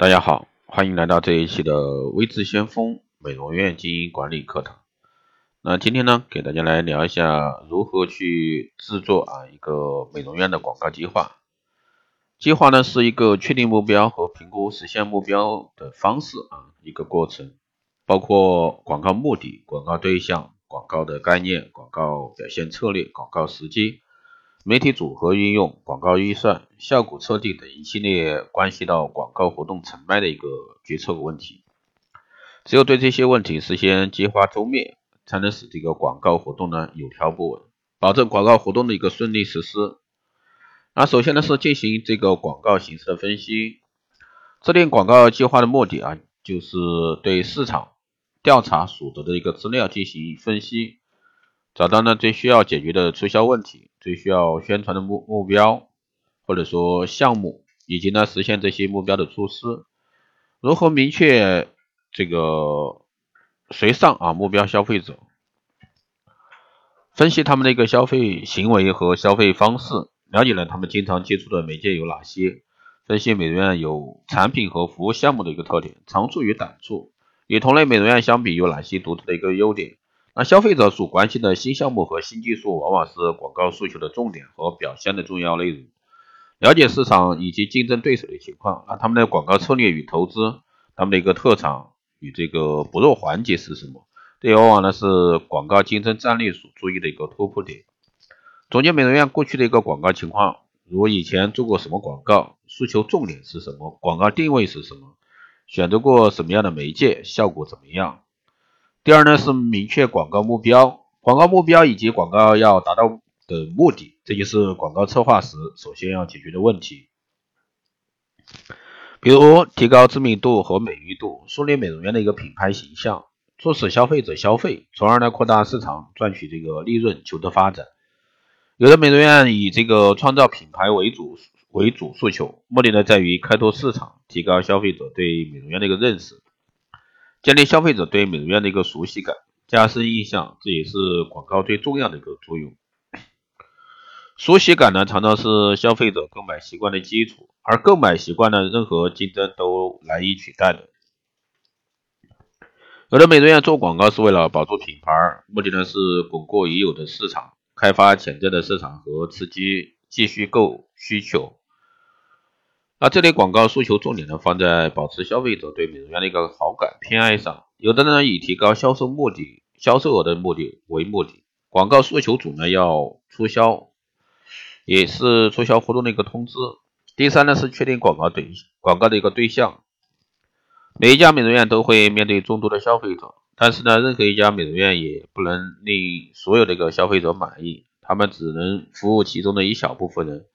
大家好，欢迎来到这一期的微智先锋美容院经营管理课堂。那今天呢，给大家来聊一下如何去制作啊一个美容院的广告计划。计划呢是一个确定目标和评估实现目标的方式啊一个过程，包括广告目的、广告对象、广告的概念、广告表现策略、广告时机。媒体组合运用、广告预算、效果测定等一系列关系到广告活动成败的一个决策问题。只有对这些问题事先计划周密，才能使这个广告活动呢有条不紊，保证广告活动的一个顺利实施。那首先呢是进行这个广告形式的分析。制定广告计划的目的啊，就是对市场调查所得的一个资料进行分析。找到呢最需要解决的促销问题，最需要宣传的目目标或者说项目，以及呢实现这些目标的措施，如何明确这个谁上啊目标消费者，分析他们的一个消费行为和消费方式，了解了他们经常接触的媒介有哪些，分析美容院有产品和服务项目的一个特点，长处与短处，与同类美容院相比有哪些独特的一个优点。那消费者所关心的新项目和新技术，往往是广告诉求的重点和表现的重要内容。了解市场以及竞争对手的情况，那他们的广告策略与投资，他们的一个特长与这个薄弱环节是什么？这往往呢是广告竞争战略所注意的一个突破点。总结美容院过去的一个广告情况，如以前做过什么广告，诉求重点是什么，广告定位是什么，选择过什么样的媒介，效果怎么样？第二呢是明确广告目标，广告目标以及广告要达到的目的，这就是广告策划时首先要解决的问题。比如提高知名度和美誉度，树立美容院的一个品牌形象，促使消费者消费，从而呢扩大市场，赚取这个利润，求得发展。有的美容院以这个创造品牌为主为主诉求，目的呢在于开拓市场，提高消费者对美容院的一个认识。建立消费者对美容院的一个熟悉感，加深印象，这也是广告最重要的一个作用。熟悉感呢，常常是消费者购买习惯的基础，而购买习惯呢，任何竞争都难以取代的。有的美容院做广告是为了保住品牌，目的呢是巩固已有的市场，开发潜在的市场和刺激继续购需求。那这类广告诉求重点呢放在保持消费者对美容院的一个好感偏爱上，有的呢以提高销售目的、销售额的目的为目的。广告诉求组呢要促销，也是促销活动的一个通知。第三呢是确定广告对广告的一个对象。每一家美容院都会面对众多的消费者，但是呢任何一家美容院也不能令所有的一个消费者满意，他们只能服务其中的一小部分人。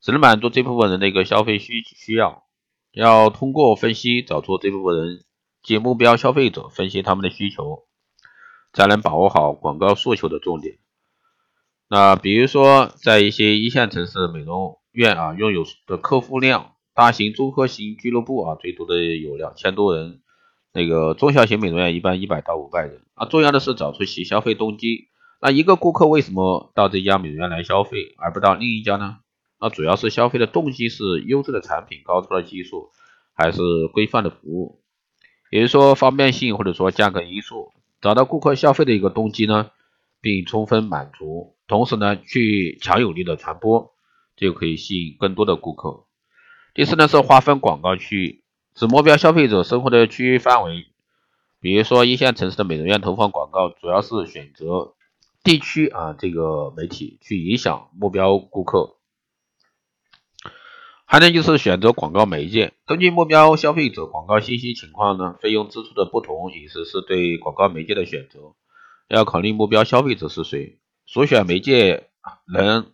只能满足这部分人的一个消费需需要，要通过分析找出这部分人及目标消费者，分析他们的需求，才能把握好广告诉求的重点。那比如说，在一些一线城市美容院啊，拥有的客户量，大型综合型俱乐部啊，最多的有两千多人，那个中小型美容院一般一百到五百人啊。重要的是找出其消费动机。那一个顾客为什么到这家美容院来消费，而不到另一家呢？那主要是消费的动机是优质的产品、高超的技术，还是规范的服务？也就是说方便性或者说价格因素，找到顾客消费的一个动机呢，并充分满足，同时呢去强有力的传播，就可以吸引更多的顾客。第四呢是划分广告区域，指目标消费者生活的区域范围，比如说一线城市的美容院投放广告，主要是选择地区啊这个媒体去影响目标顾客。还能就是选择广告媒介，根据目标消费者广告信息情况呢，费用支出的不同，也是是对广告媒介的选择，要考虑目标消费者是谁，所选媒介能，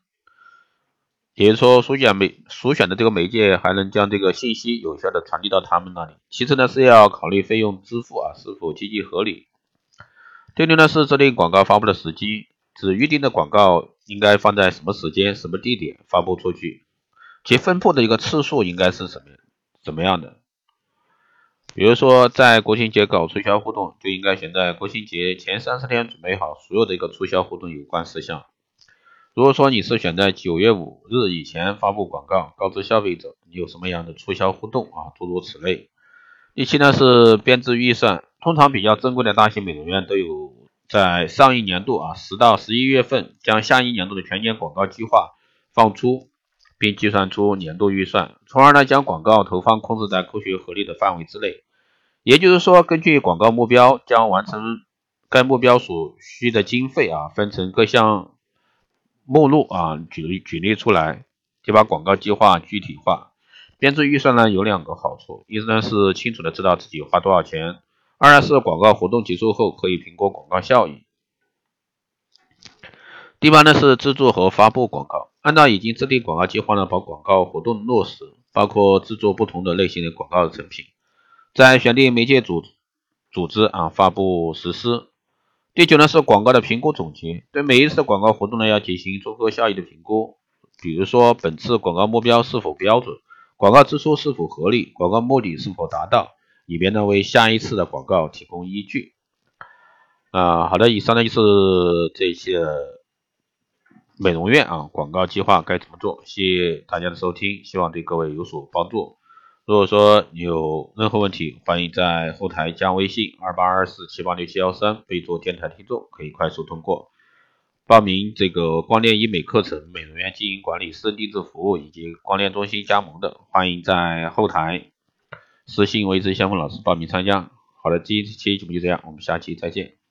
也就是说所选媒所选的这个媒介还能将这个信息有效的传递到他们那里。其次呢是要考虑费用支付啊是否经济合理。第六呢是制定广告发布的时机，指预定的广告应该放在什么时间、什么地点发布出去。其分布的一个次数应该是什么怎么样的？比如说，在国庆节搞促销活动，就应该选在国庆节前三十天准备好所有的一个促销活动有关事项。如果说你是选在九月五日以前发布广告，告知消费者你有什么样的促销活动啊，诸如此类，第七呢是编制预算，通常比较正规的大型美容院都有在上一年度啊十到十一月份将下一年度的全年广告计划放出，并计算出年度预算，从而呢将广告投放控制在科学合理的范围之内。也就是说，根据广告目标，将完成该目标所需的经费啊，分成各项目录啊，举举例出来，就把广告计划具体化。编制预算呢有两个好处，一呢是清楚的知道自己花多少钱，二呢是广告活动结束后可以评估广告效益。第八呢是制作和发布广告，按照已经制定广告计划呢，把广告活动落实，包括制作不同的类型的广告的成品。在选定媒介组组织啊，发布实施。第九呢是广告的评估总结，对每一次广告活动呢要进行综合效益的评估，比如说本次广告目标是否标准，广告支出是否合理，广告目的是否达到，以便呢为下一次的广告提供依据。啊，好的，以上呢就是这些美容院啊广告计划该怎么做，谢谢大家的收听，希望对各位有所帮助。如果说你有任何问题，欢迎在后台加微信二八二四七八六七幺三，备注电台听众，可以快速通过报名这个光电医美课程、美容院经营管理、私人定制服务以及光电中心加盟的，欢迎在后台私信为之相锋老师报名参加。好的，这一期节目就这样，我们下期再见。